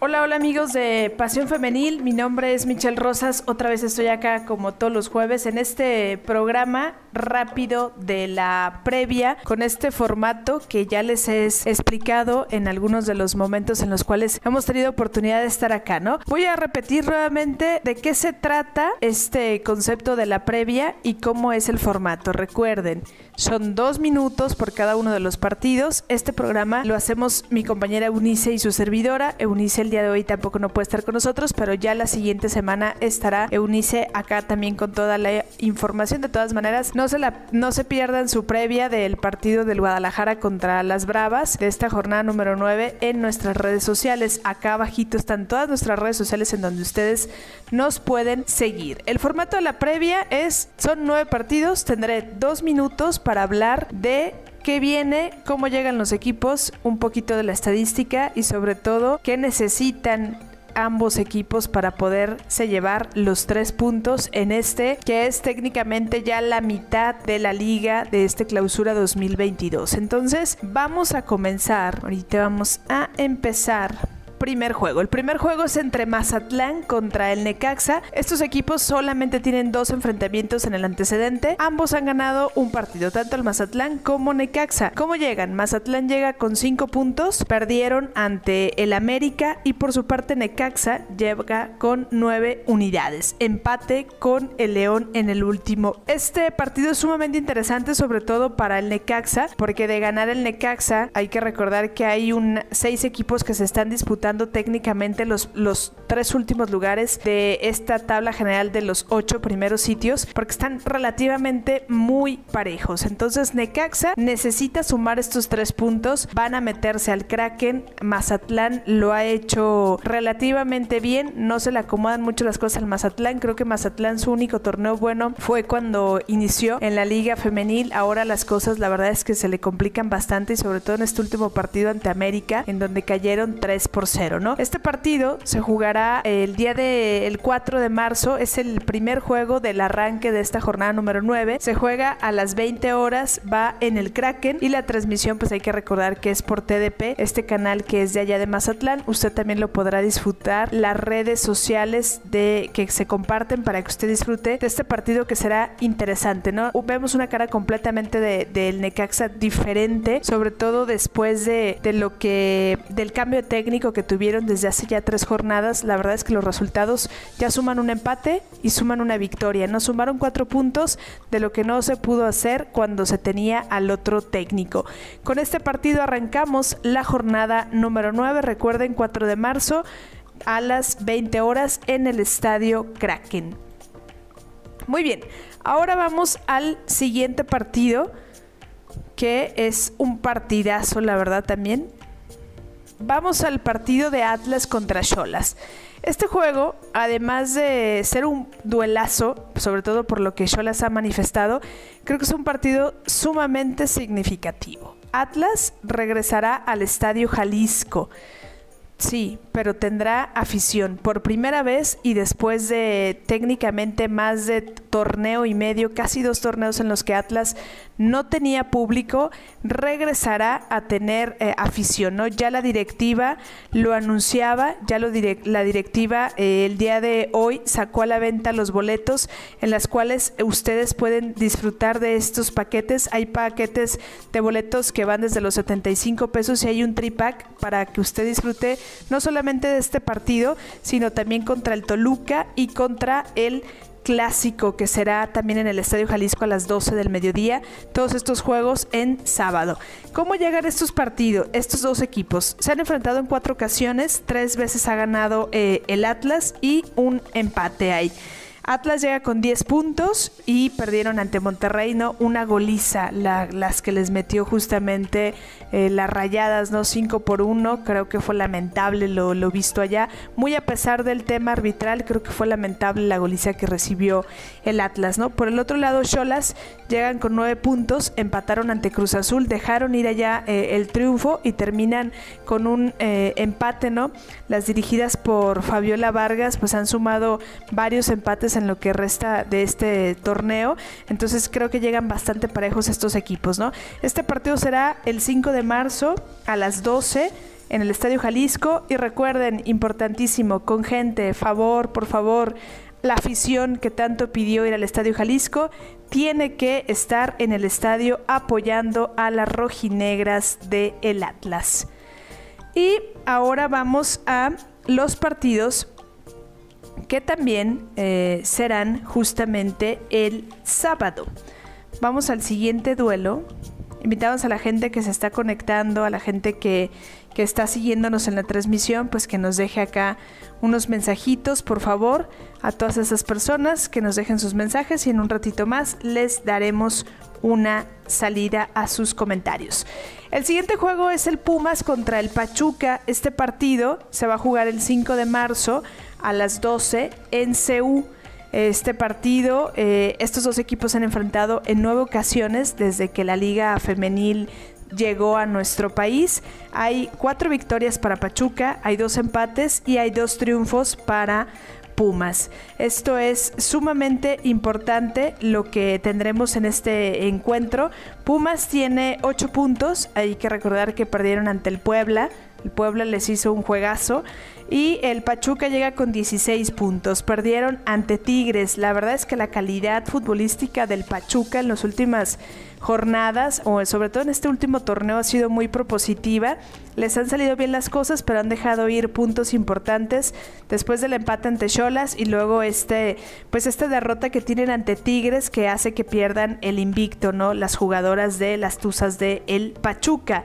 Hola, hola amigos de Pasión Femenil, mi nombre es Michelle Rosas, otra vez estoy acá como todos los jueves en este programa rápido de la previa con este formato que ya les he explicado en algunos de los momentos en los cuales hemos tenido oportunidad de estar acá, ¿no? Voy a repetir nuevamente de qué se trata este concepto de la previa y cómo es el formato. Recuerden, son dos minutos por cada uno de los partidos. Este programa lo hacemos mi compañera Eunice y su servidora. Eunice el día de hoy tampoco no puede estar con nosotros, pero ya la siguiente semana estará Eunice acá también con toda la información. De todas maneras, no se, la, no se pierdan su previa del partido del Guadalajara contra las Bravas de esta jornada número 9 en nuestras redes sociales. Acá abajito están todas nuestras redes sociales en donde ustedes nos pueden seguir. El formato de la previa es, son nueve partidos, tendré dos minutos para hablar de qué viene, cómo llegan los equipos, un poquito de la estadística y sobre todo qué necesitan ambos equipos para poderse llevar los tres puntos en este que es técnicamente ya la mitad de la liga de este clausura 2022 entonces vamos a comenzar. Ahorita vamos a empezar primer juego. El primer juego es entre Mazatlán contra el Necaxa. Estos equipos solamente tienen dos enfrentamientos en el antecedente. Ambos han ganado un partido, tanto el Mazatlán como Necaxa. ¿Cómo llegan? Mazatlán llega con cinco puntos, perdieron ante el América y por su parte Necaxa llega con nueve unidades. Empate con el León en el último. Este partido es sumamente interesante, sobre todo para el Necaxa, porque de ganar el Necaxa hay que recordar que hay un seis equipos que se están disputando técnicamente los, tres últimos lugares de esta tabla general de los ocho primeros sitios porque están relativamente muy parejos. Entonces Necaxa necesita sumar estos tres puntos, van a meterse al Kraken, Mazatlán lo ha hecho relativamente bien, no se le acomodan mucho las cosas al Mazatlán, creo que Mazatlán su único torneo bueno fue cuando inició en la liga femenil, ahora las cosas la verdad es que se le complican bastante y sobre todo en este último partido ante América en donde cayeron 3 por Este partido se jugará el día del 4 de marzo, es el primer juego del arranque de esta jornada número 9. Se juega a las 20 horas, va en el Kraken y la transmisión pues hay que recordar que es por TDP, este canal que es de allá de Mazatlán. Usted también lo podrá disfrutar las redes sociales de que se comparten para que usted disfrute de este partido que será interesante, ¿no? Vemos una cara completamente del de, Necaxa diferente, sobre todo después de, de lo que del cambio técnico que tuvieron desde hace ya tres jornadas, la verdad es que los resultados ya suman un empate y suman una victoria. No sumaron cuatro puntos de lo que no se pudo hacer cuando se tenía al otro técnico. Con este partido arrancamos la jornada número 9, recuerden 4 de marzo a las 20 horas en el estadio Kraken. Muy bien, ahora vamos al siguiente partido que es un partidazo, la verdad también. Vamos al partido de Atlas contra Cholas. Este juego, además de ser un duelazo, sobre todo por lo que Cholas ha manifestado, creo que es un partido sumamente significativo. Atlas regresará al Estadio Jalisco. Sí, pero tendrá afición por primera vez y después de técnicamente más de torneo y medio, casi dos torneos en los que Atlas no tenía público, regresará a tener eh, afición, ¿no? Ya la directiva lo anunciaba, ya lo la directiva eh, el día de hoy sacó a la venta los boletos en las cuales ustedes pueden disfrutar de estos paquetes. Hay paquetes de boletos que van desde los 75 pesos y hay un tripack para que usted disfrute no solamente de este partido, sino también contra el Toluca y contra el clásico que será también en el Estadio Jalisco a las 12 del mediodía. Todos estos juegos en sábado. ¿Cómo llegan estos partidos? Estos dos equipos se han enfrentado en cuatro ocasiones. Tres veces ha ganado eh, el Atlas y un empate hay. Atlas llega con 10 puntos y perdieron ante Monterrey, ¿no? Una goliza, las que les metió justamente eh, las rayadas, ¿no? 5 por 1, creo que fue lamentable lo, lo, visto allá. Muy a pesar del tema arbitral, creo que fue lamentable la goliza que recibió el Atlas, ¿no? Por el otro lado, Cholas llegan con 9 puntos, empataron ante Cruz Azul, dejaron ir allá eh, el triunfo y terminan con un eh, empate, ¿no? Las dirigidas por Fabiola Vargas, pues han sumado varios empates en lo que resta de este torneo. Entonces creo que llegan bastante parejos estos equipos, ¿no? Este partido será el 5 de marzo a las 12 en el Estadio Jalisco y recuerden, importantísimo, con gente, favor, por favor, la afición que tanto pidió ir al Estadio Jalisco tiene que estar en el estadio apoyando a las rojinegras de el Atlas. Y ahora vamos a los partidos que también eh, serán justamente el sábado. Vamos al siguiente duelo. Invitamos a la gente que se está conectando, a la gente que, que está siguiéndonos en la transmisión, pues que nos deje acá unos mensajitos, por favor, a todas esas personas que nos dejen sus mensajes y en un ratito más les daremos una salida a sus comentarios. El siguiente juego es el Pumas contra el Pachuca. Este partido se va a jugar el 5 de marzo a las 12 en CU. Este partido, eh, estos dos equipos se han enfrentado en nueve ocasiones desde que la Liga Femenil llegó a nuestro país. Hay cuatro victorias para Pachuca, hay dos empates y hay dos triunfos para Pumas. Esto es sumamente importante lo que tendremos en este encuentro. Pumas tiene ocho puntos, hay que recordar que perdieron ante el Puebla. El Puebla les hizo un juegazo y el Pachuca llega con 16 puntos. Perdieron ante Tigres. La verdad es que la calidad futbolística del Pachuca en las últimas jornadas, o sobre todo en este último torneo, ha sido muy propositiva. Les han salido bien las cosas, pero han dejado ir puntos importantes después del empate ante Cholas y luego este, pues esta derrota que tienen ante Tigres que hace que pierdan el invicto, ¿no? Las jugadoras de las Tuzas de el Pachuca.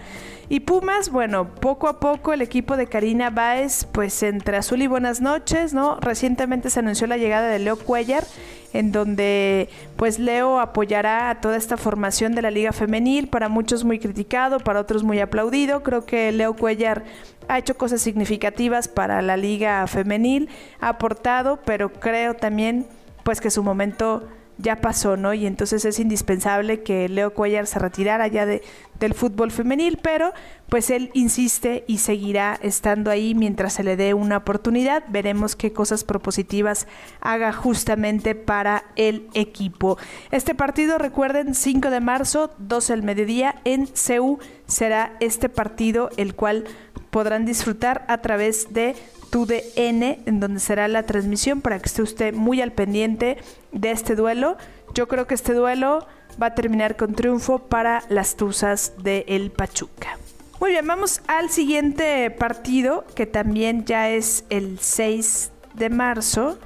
Y Pumas, bueno, poco a poco el equipo de Karina Báez, pues entre azul y buenas noches, ¿no? Recientemente se anunció la llegada de Leo Cuellar, en donde pues Leo apoyará a toda esta formación de la Liga Femenil, para muchos muy criticado, para otros muy aplaudido. Creo que Leo Cuellar ha hecho cosas significativas para la Liga Femenil, ha aportado, pero creo también pues que su momento ya pasó, ¿no? Y entonces es indispensable que Leo Cuellar se retirara ya de, del fútbol femenil, pero pues él insiste y seguirá estando ahí mientras se le dé una oportunidad. Veremos qué cosas propositivas haga justamente para el equipo. Este partido, recuerden, 5 de marzo, 12 del mediodía en CEU será este partido el cual podrán disfrutar a través de TUDN, en donde será la transmisión para que esté usted muy al pendiente de este duelo. Yo creo que este duelo va a terminar con triunfo para las Tuzas de El Pachuca. Muy bien, vamos al siguiente partido que también ya es el 6 de marzo.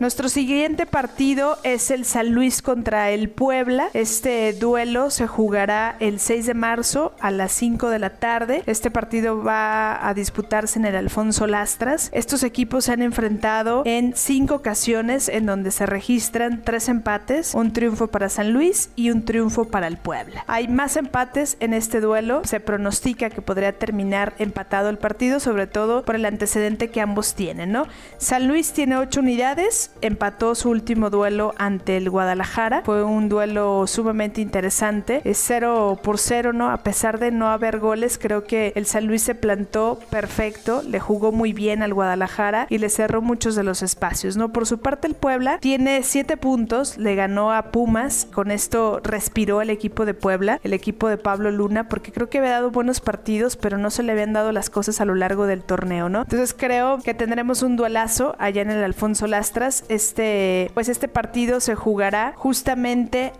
Nuestro siguiente partido es el San Luis contra el Puebla. Este duelo se jugará el 6 de marzo a las 5 de la tarde. Este partido va a disputarse en el Alfonso Lastras. Estos equipos se han enfrentado en cinco ocasiones en donde se registran tres empates, un triunfo para San Luis y un triunfo para el Puebla. Hay más empates en este duelo. Se pronostica que podría terminar empatado el partido, sobre todo por el antecedente que ambos tienen, ¿no? San Luis tiene 8 unidades, empató su último duelo ante el Guadalajara. Fue un duelo sumamente interesante. Es 0 por 0, ¿no? A pesar de no haber goles, creo que el San Luis se plantó perfecto, le jugó muy bien al Guadalajara y le cerró muchos de los espacios, ¿no? Por su parte, el Puebla tiene 7 puntos, le ganó a Pumas. Con esto respiró el equipo de Puebla, el equipo de Pablo Luna, porque creo que había dado buenos partidos, pero no se le habían dado las cosas a lo largo del torneo, ¿no? Entonces creo que tendremos un duelazo allá en el Alfonso Lastras este, pues este partido se jugará justamente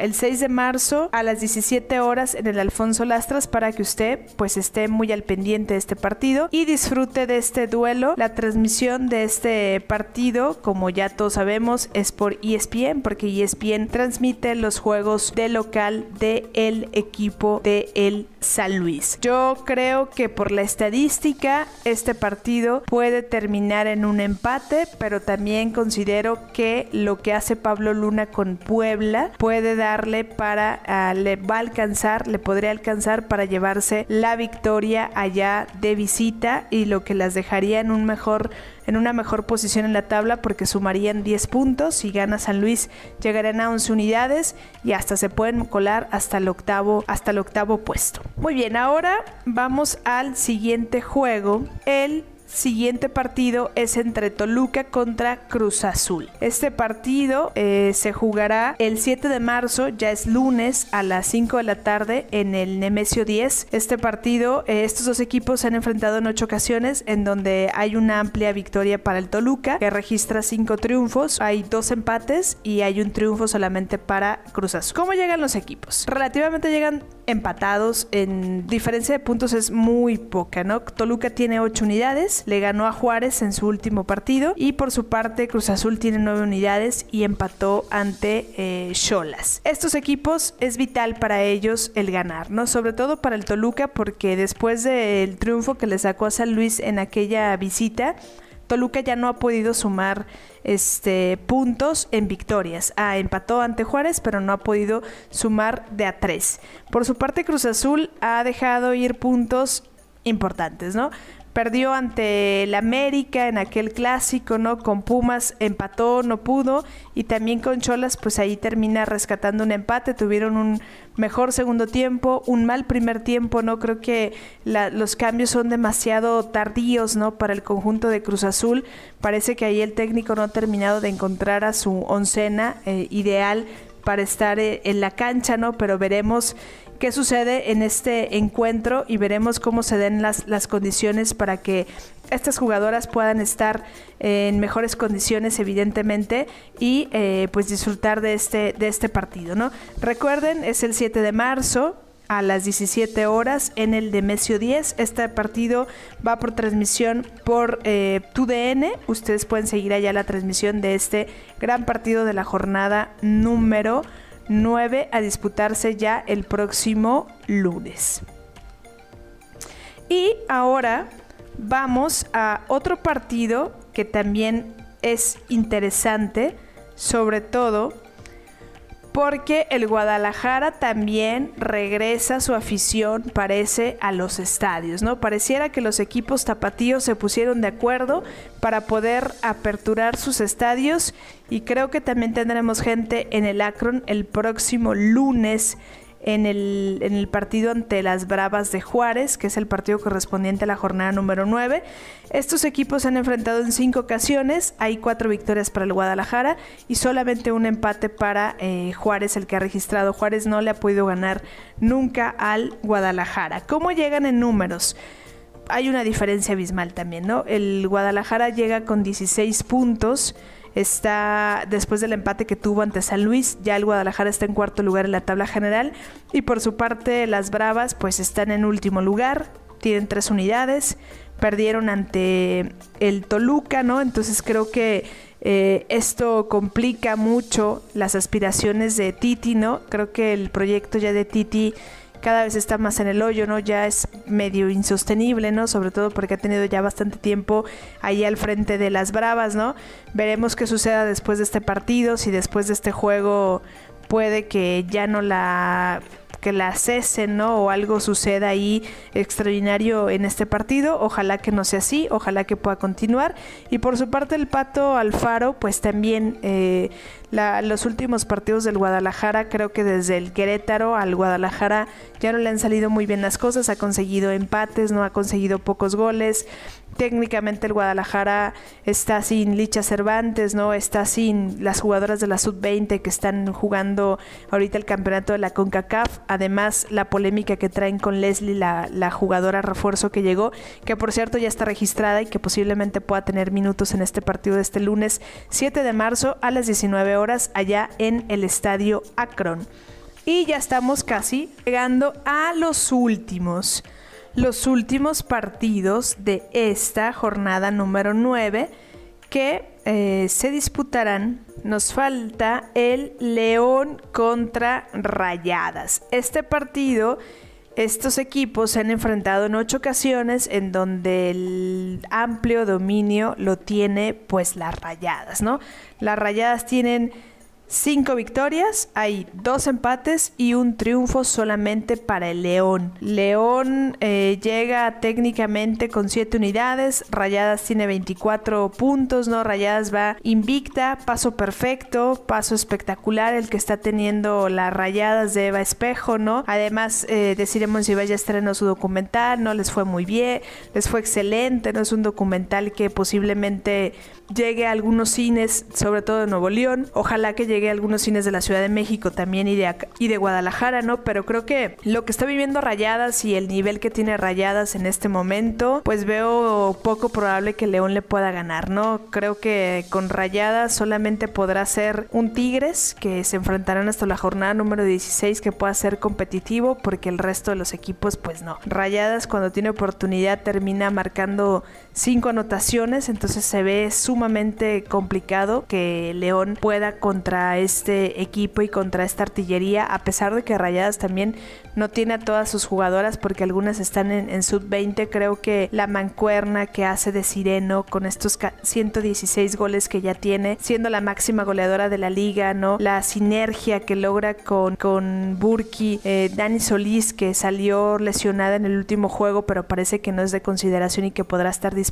el 6 de marzo a las 17 horas en el Alfonso Lastras para que usted pues esté muy al pendiente de este partido y disfrute de este duelo. La transmisión de este partido, como ya todos sabemos, es por ESPN porque ESPN transmite los juegos de local del el equipo de el San Luis. Yo creo que por la estadística este partido puede terminar en un empate, pero también considero que lo que hace Pablo Luna con Puebla puede darle para, ah, le va a alcanzar, le podría alcanzar para llevarse la victoria allá de visita y lo que las dejaría en un mejor en una mejor posición en la tabla porque sumarían 10 puntos. Si gana San Luis llegarán a 11 unidades y hasta se pueden colar hasta el octavo, hasta el octavo puesto. Muy bien, ahora vamos al siguiente juego, el siguiente partido es entre Toluca contra Cruz Azul. Este partido eh, se jugará el 7 de marzo, ya es lunes a las 5 de la tarde en el Nemesio 10. Este partido, eh, estos dos equipos se han enfrentado en ocho ocasiones en donde hay una amplia victoria para el Toluca que registra cinco triunfos, hay dos empates y hay un triunfo solamente para Cruz Azul. ¿Cómo llegan los equipos? Relativamente llegan empatados en diferencia de puntos es muy poca, ¿no? Toluca tiene 8 unidades, le ganó a Juárez en su último partido y por su parte Cruz Azul tiene 9 unidades y empató ante eh. Estos equipos es vital para ellos el ganar, ¿no? Sobre todo para el Toluca porque después del triunfo que le sacó a San Luis en aquella visita, Toluca ya no ha podido sumar este, puntos en victorias. Ah, empató ante Juárez, pero no ha podido sumar de a tres. Por su parte, Cruz Azul ha dejado ir puntos importantes, ¿no? Perdió ante el América en aquel clásico, ¿no? Con Pumas empató, no pudo. Y también con Cholas, pues ahí termina rescatando un empate. Tuvieron un mejor segundo tiempo, un mal primer tiempo, ¿no? Creo que los cambios son demasiado tardíos, ¿no? Para el conjunto de Cruz Azul. Parece que ahí el técnico no ha terminado de encontrar a su oncena eh, ideal para estar eh, en la cancha, ¿no? Pero veremos qué sucede en este encuentro y veremos cómo se den las, las condiciones para que estas jugadoras puedan estar en mejores condiciones evidentemente y eh, pues disfrutar de este, de este partido. ¿no? Recuerden, es el 7 de marzo, a las 17 horas en el Demesio 10. Este partido va por transmisión por eh, TUDN. Ustedes pueden seguir allá la transmisión de este gran partido de la jornada número 9 a disputarse ya el próximo lunes. Y ahora vamos a otro partido que también es interesante, sobre todo porque el Guadalajara también regresa su afición, parece, a los estadios, ¿no? Pareciera que los equipos tapatíos se pusieron de acuerdo para poder aperturar sus estadios y creo que también tendremos gente en el Akron el próximo lunes en el, en el partido ante las Bravas de Juárez, que es el partido correspondiente a la jornada número 9. Estos equipos se han enfrentado en cinco ocasiones, hay cuatro victorias para el Guadalajara y solamente un empate para eh, Juárez, el que ha registrado. Juárez no le ha podido ganar nunca al Guadalajara. ¿Cómo llegan en números? Hay una diferencia abismal también, ¿no? El Guadalajara llega con 16 puntos está después del empate que tuvo ante San Luis, ya el Guadalajara está en cuarto lugar en la tabla general y por su parte las Bravas pues están en último lugar, tienen tres unidades, perdieron ante el Toluca, ¿no? Entonces creo que eh, esto complica mucho las aspiraciones de Titi, ¿no? Creo que el proyecto ya de Titi cada vez está más en el hoyo, ¿no? Ya es medio insostenible, ¿no? Sobre todo porque ha tenido ya bastante tiempo ahí al frente de las Bravas, ¿no? Veremos qué suceda después de este partido, si después de este juego puede que ya no la que la cesen, ¿no? O algo suceda ahí extraordinario en este partido. Ojalá que no sea así, ojalá que pueda continuar. Y por su parte el Pato Alfaro, pues también eh, los últimos partidos del Guadalajara, creo que desde el Querétaro al Guadalajara ya no le han salido muy bien las cosas, ha conseguido empates, no ha conseguido pocos goles, técnicamente el Guadalajara está sin Licha Cervantes, ¿no? Está sin las jugadoras de la Sub-20 que están jugando ahorita el campeonato de la CONCACAF. Además, la polémica que traen con Leslie, la, la jugadora refuerzo que llegó, que por cierto ya está registrada y que posiblemente pueda tener minutos en este partido de este lunes 7 de marzo a las 19 horas allá en el estadio Akron. Y ya estamos casi llegando a los últimos los últimos partidos de esta jornada número 9 que eh, se disputarán. Nos falta el León contra Rayadas. Este partido, estos equipos se han enfrentado en ocho ocasiones en donde el amplio dominio lo tiene pues las Rayadas, ¿no? Las Rayadas tienen cinco victorias, hay dos empates y un triunfo solamente para el León. León eh, llega técnicamente con siete unidades, Rayadas tiene 24 puntos, ¿no? Rayadas va invicta, paso perfecto, paso espectacular el que está teniendo las Rayadas de Eva Espejo, ¿no? Además, eh, deciremos si vaya a estrenó su documental, ¿no? Les fue muy bien, les fue excelente, ¿no? Es un documental que posiblemente llegue a algunos cines, sobre todo de Nuevo León. Ojalá que llegue a algunos cines de la Ciudad de México también y de, y de Guadalajara, ¿no? Pero creo que lo que está viviendo Rayadas y el nivel que tiene Rayadas en este momento, pues veo poco probable que León le pueda ganar, ¿no? Creo que con Rayadas solamente podrá ser un Tigres que se enfrentarán hasta la jornada número 16 que pueda ser competitivo porque el resto de los equipos pues no. Rayadas cuando tiene oportunidad termina marcando cinco anotaciones, entonces se ve sumamente complicado que León pueda contra este equipo y contra esta artillería, a pesar de que Rayadas también no tiene a todas sus jugadoras porque algunas están en, sub-20. Creo que la mancuerna que hace de Sireno con estos 116 goles que ya tiene, siendo la máxima goleadora de la liga, ¿no? La sinergia que logra con, con Burki, eh, Dani Solís que salió lesionada en el último juego, pero parece que no es de consideración y que podrá estar disponible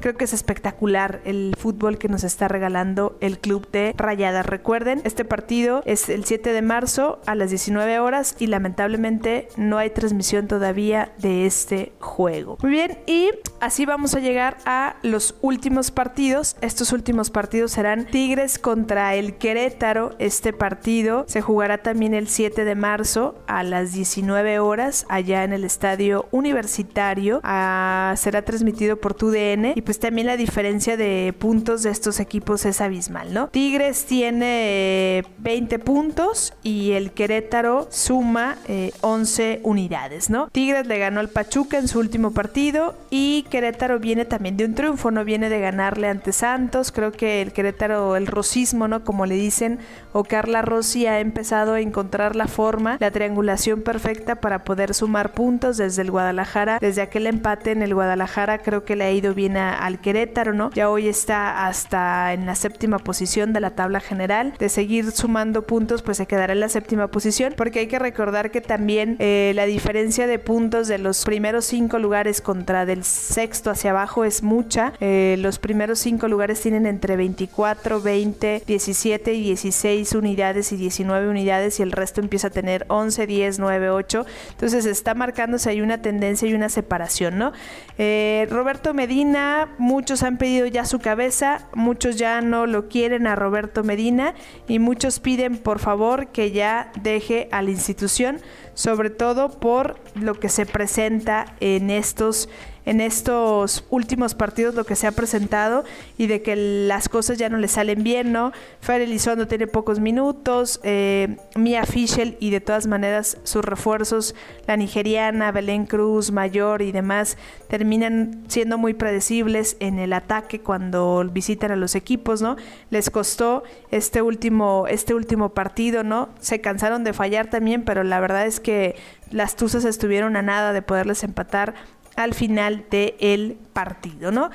Creo que es espectacular el fútbol que nos está regalando el club de Rayadas. Recuerden, este partido es el 7 de marzo a las 19 horas y lamentablemente no hay transmisión todavía de este juego. Muy bien, y así vamos a llegar a los últimos partidos. Estos últimos partidos serán Tigres contra el Querétaro. Este partido se jugará también el 7 de marzo a las 19 horas allá en el estadio universitario. Ah, será transmitido por tu y pues también la diferencia de puntos de estos equipos es abismal, ¿no? Tigres tiene 20 puntos y el Querétaro suma 11 eh, unidades, ¿no? Tigres le ganó al Pachuca en su último partido y Querétaro viene también de un triunfo, no viene de ganarle ante Santos, creo que el Querétaro, el rosismo, ¿no? Como le dicen, o Carla Rossi ha empezado a encontrar la forma, la triangulación perfecta para poder sumar puntos desde el Guadalajara, desde aquel empate en el Guadalajara creo que le ha ido bien al Querétaro, ¿no? Ya hoy está hasta en la séptima posición de la tabla general. De seguir sumando puntos, pues se quedará en la séptima posición, porque hay que recordar que también eh, la diferencia de puntos de los primeros cinco lugares contra del sexto hacia abajo es mucha. Eh, los primeros cinco lugares tienen entre 24, 20, 17 y 16 unidades y 19 unidades y el resto empieza a tener 11, 10, 9, 8. Entonces está marcándose ahí una tendencia y una separación, ¿no? Eh, Roberto Medina Medina, muchos han pedido ya su cabeza, muchos ya no lo quieren a Roberto Medina y muchos piden por favor que ya deje a la institución, sobre todo por lo que se presenta en estos en estos últimos partidos lo que se ha presentado y de que las cosas ya no le salen bien, ¿no? Fer Elizondo tiene pocos minutos, eh, Mia Fischel y de todas maneras sus refuerzos, la nigeriana, Belén Cruz, Mayor y demás, terminan siendo muy predecibles en el ataque cuando visitan a los equipos, ¿no? Les costó este último, este último partido, ¿no? Se cansaron de fallar también, pero la verdad es que las Tuzas estuvieron a nada de poderles empatar al final del partido, ¿no?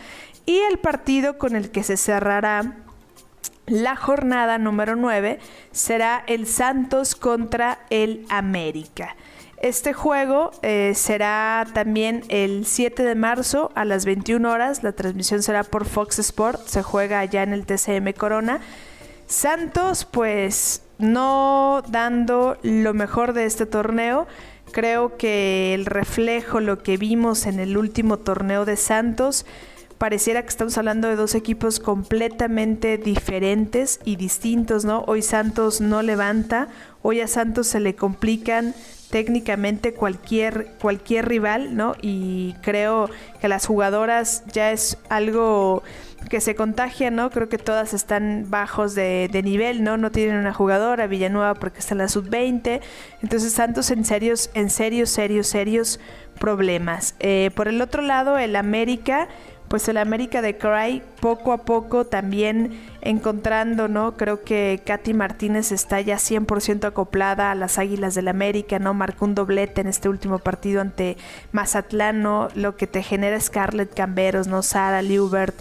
Y el partido con el que se cerrará la jornada número 9 será el Santos contra el América. Este juego eh, será también el 7 de marzo a las 21 horas. La transmisión será por Fox Sport. Se juega allá en el TCM Corona. Santos, pues no dando lo mejor de este torneo. Creo que el reflejo, lo que vimos en el último torneo de Santos, pareciera que estamos hablando de dos equipos completamente diferentes y distintos, ¿no? Hoy Santos no levanta, hoy a Santos se le complican técnicamente cualquier cualquier rival, ¿no? Y creo que las jugadoras ya es algo que se contagia, ¿no? Creo que todas están bajos de, nivel, ¿no? No tienen una jugadora, Villanueva porque está en la sub-20. Entonces Santos en serios, en serios, serios, serios problemas. Eh, por el otro lado, el América pues el América de Cry poco a poco también encontrando, ¿no? Creo que Katy Martínez está ya 100% acoplada a las Águilas del América, ¿no? Marcó un doblete en este último partido ante Mazatlán, ¿no? Lo que te genera Scarlett Camberos, ¿no? Sara Liubert,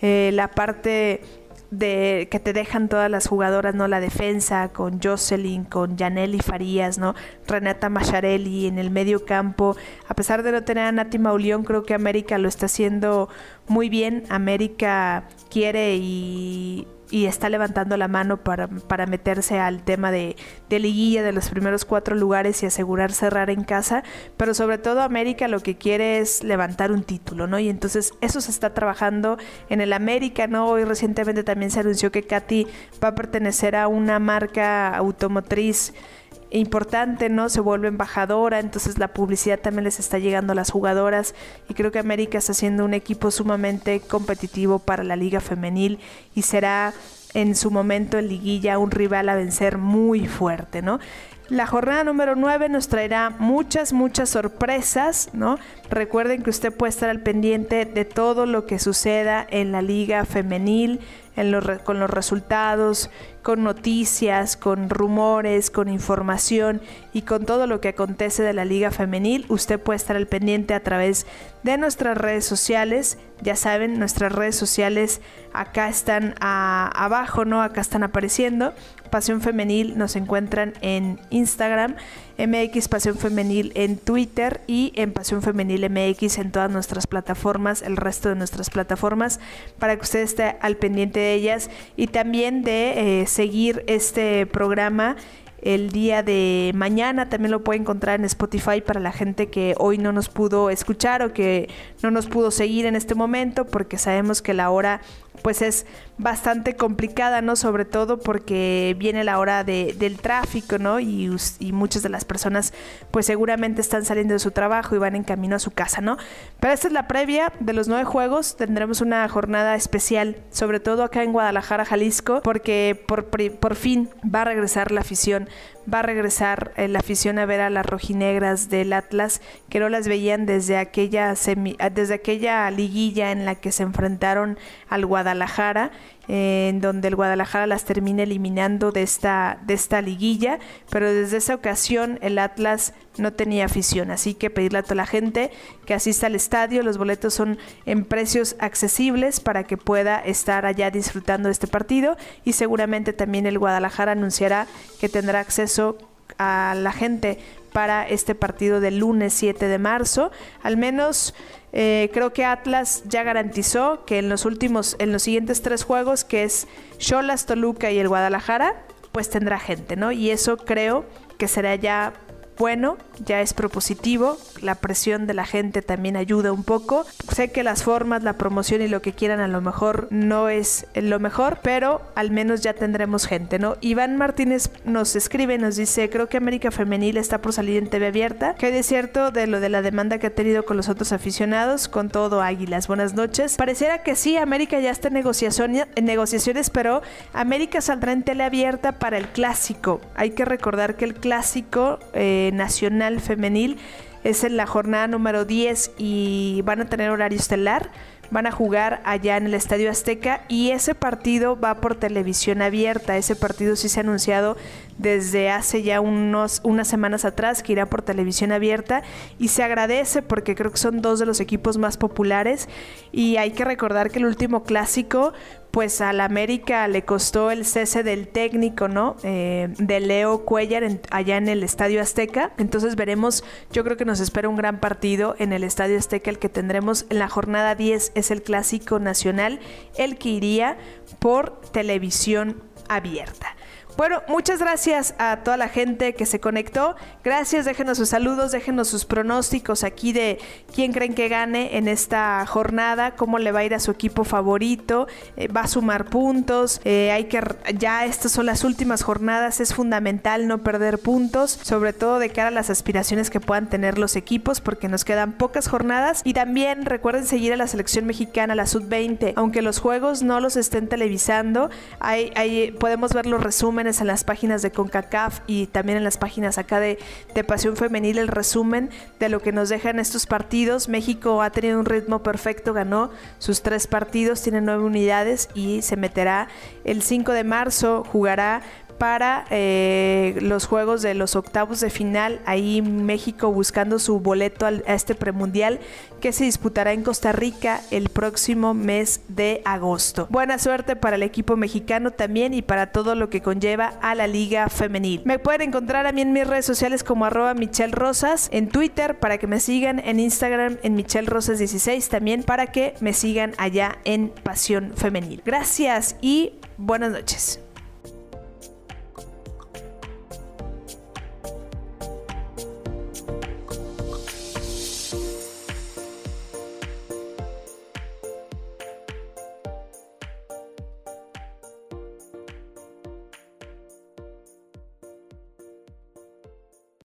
eh, la parte de que te dejan todas las jugadoras, ¿no? La defensa con Jocelyn, con Janelli Farías, ¿no? Renata Macharelli en el medio campo. A pesar de no tener a Nati Mauleón, creo que América lo está haciendo muy bien. América quiere y y está levantando la mano para, para meterse al tema de, de, liguilla de los primeros cuatro lugares y asegurar cerrar en casa, pero sobre todo América lo que quiere es levantar un título, ¿no? Y entonces eso se está trabajando en el América, ¿no? Hoy recientemente también se anunció que Katy va a pertenecer a una marca automotriz importante, ¿no? Se vuelve embajadora, entonces la publicidad también les está llegando a las jugadoras y creo que América está haciendo un equipo sumamente competitivo para la liga femenil y será en su momento en liguilla un rival a vencer muy fuerte, ¿no? La jornada número 9 nos traerá muchas, muchas sorpresas, ¿no? Recuerden que usted puede estar al pendiente de todo lo que suceda en la liga femenil, con los resultados, con noticias, con rumores, con información y con todo lo que acontece de la liga femenil. Usted puede estar al pendiente a través de nuestras redes sociales. Ya saben, nuestras redes sociales acá están abajo, ¿no? Acá están apareciendo. Pasión Femenil nos encuentran en Instagram, MX Pasión Femenil en Twitter y en Pasión Femenil MX en todas nuestras plataformas, el resto de nuestras plataformas, para que usted esté al pendiente de ellas y también de eh, seguir este programa el día de mañana. También lo puede encontrar en Spotify para la gente que hoy no nos pudo escuchar o que no nos pudo seguir en este momento, porque sabemos que la hora pues es bastante complicada, ¿no? Sobre todo porque viene la hora de, del tráfico, ¿no? Y, y, muchas de las personas pues seguramente están saliendo de su trabajo y van en camino a su casa, ¿no? Pero esta es la previa de los nueve juegos. Tendremos una jornada especial, sobre todo acá en Guadalajara, Jalisco, porque por, por fin va a regresar la afición va a regresar eh, la afición a ver a las rojinegras del Atlas, que no las veían desde aquella, semi, desde aquella liguilla en la que se enfrentaron al Guadalajara en donde el Guadalajara las termina eliminando de esta, de esta liguilla, pero desde esa ocasión el Atlas no tenía afición, así que pedirle a toda la gente que asista al estadio, los boletos son en precios accesibles para que pueda estar allá disfrutando de este partido y seguramente también el Guadalajara anunciará que tendrá acceso a la gente para este partido del lunes 7 de marzo, al menos eh, creo que Atlas ya garantizó que en los últimos, en los siguientes tres juegos, que es Cholas, Toluca y el Guadalajara, pues tendrá gente, ¿no? Y eso creo que será ya bueno, ya es propositivo, la presión de la gente también ayuda un poco. Sé que las formas, la promoción y lo que quieran a lo mejor no es lo mejor, pero al menos ya tendremos gente, ¿no? Iván Martínez nos escribe, nos dice, creo que América Femenil está por salir en TV abierta. ¿Qué hay cierto de lo de la demanda que ha tenido con los otros aficionados? Con todo, Águilas. Buenas noches. Pareciera que sí, América ya está en, en negociaciones, pero América saldrá en tele abierta para el clásico. Hay que recordar que el clásico... Eh, nacional femenil. Es en la jornada número 10 y van a tener horario estelar. Van a jugar allá en el Estadio Azteca y ese partido va por televisión abierta. Ese partido sí se ha anunciado desde hace ya unos, unas semanas atrás que irá por televisión abierta y se agradece porque creo que son dos de los equipos más populares y hay que recordar que el último clásico pues al América le costó el cese del técnico, ¿no? Eh, de Leo Cuellar allá en el Estadio Azteca. Entonces veremos, yo creo que nos espera un gran partido en el Estadio Azteca, el que tendremos en la jornada 10 es el Clásico Nacional, el que iría por televisión abierta. Bueno, muchas gracias a toda la gente que se conectó. Gracias, déjenos sus saludos, déjenos sus pronósticos aquí de quién creen que gane en esta jornada, cómo le va a ir a su equipo favorito, eh, va a sumar puntos. Eh, hay que ya estas son las últimas jornadas, es fundamental no perder puntos, sobre todo de cara a las aspiraciones que puedan tener los equipos, porque nos quedan pocas jornadas. Y también recuerden seguir a la selección mexicana, la sub-20, aunque los juegos no los estén televisando, hay, podemos ver los resúmenes en las páginas de CONCACAF y también en las páginas acá de, de Pasión Femenil el resumen de lo que nos dejan estos partidos. México ha tenido un ritmo perfecto, ganó sus tres partidos, tiene nueve unidades y se meterá el 5 de marzo, jugará para eh, los juegos de los octavos de final. Ahí México buscando su boleto a este premundial que se disputará en Costa Rica el próximo mes de agosto. Buena suerte para el equipo mexicano también y para todo lo que conlleva a la liga femenil. Me pueden encontrar a mí en mis redes sociales como arroba Michelle Rosas, en Twitter para que me sigan, en Instagram en Michelle Rosas 16 también para que me sigan allá en Pasión Femenil. Gracias y buenas noches.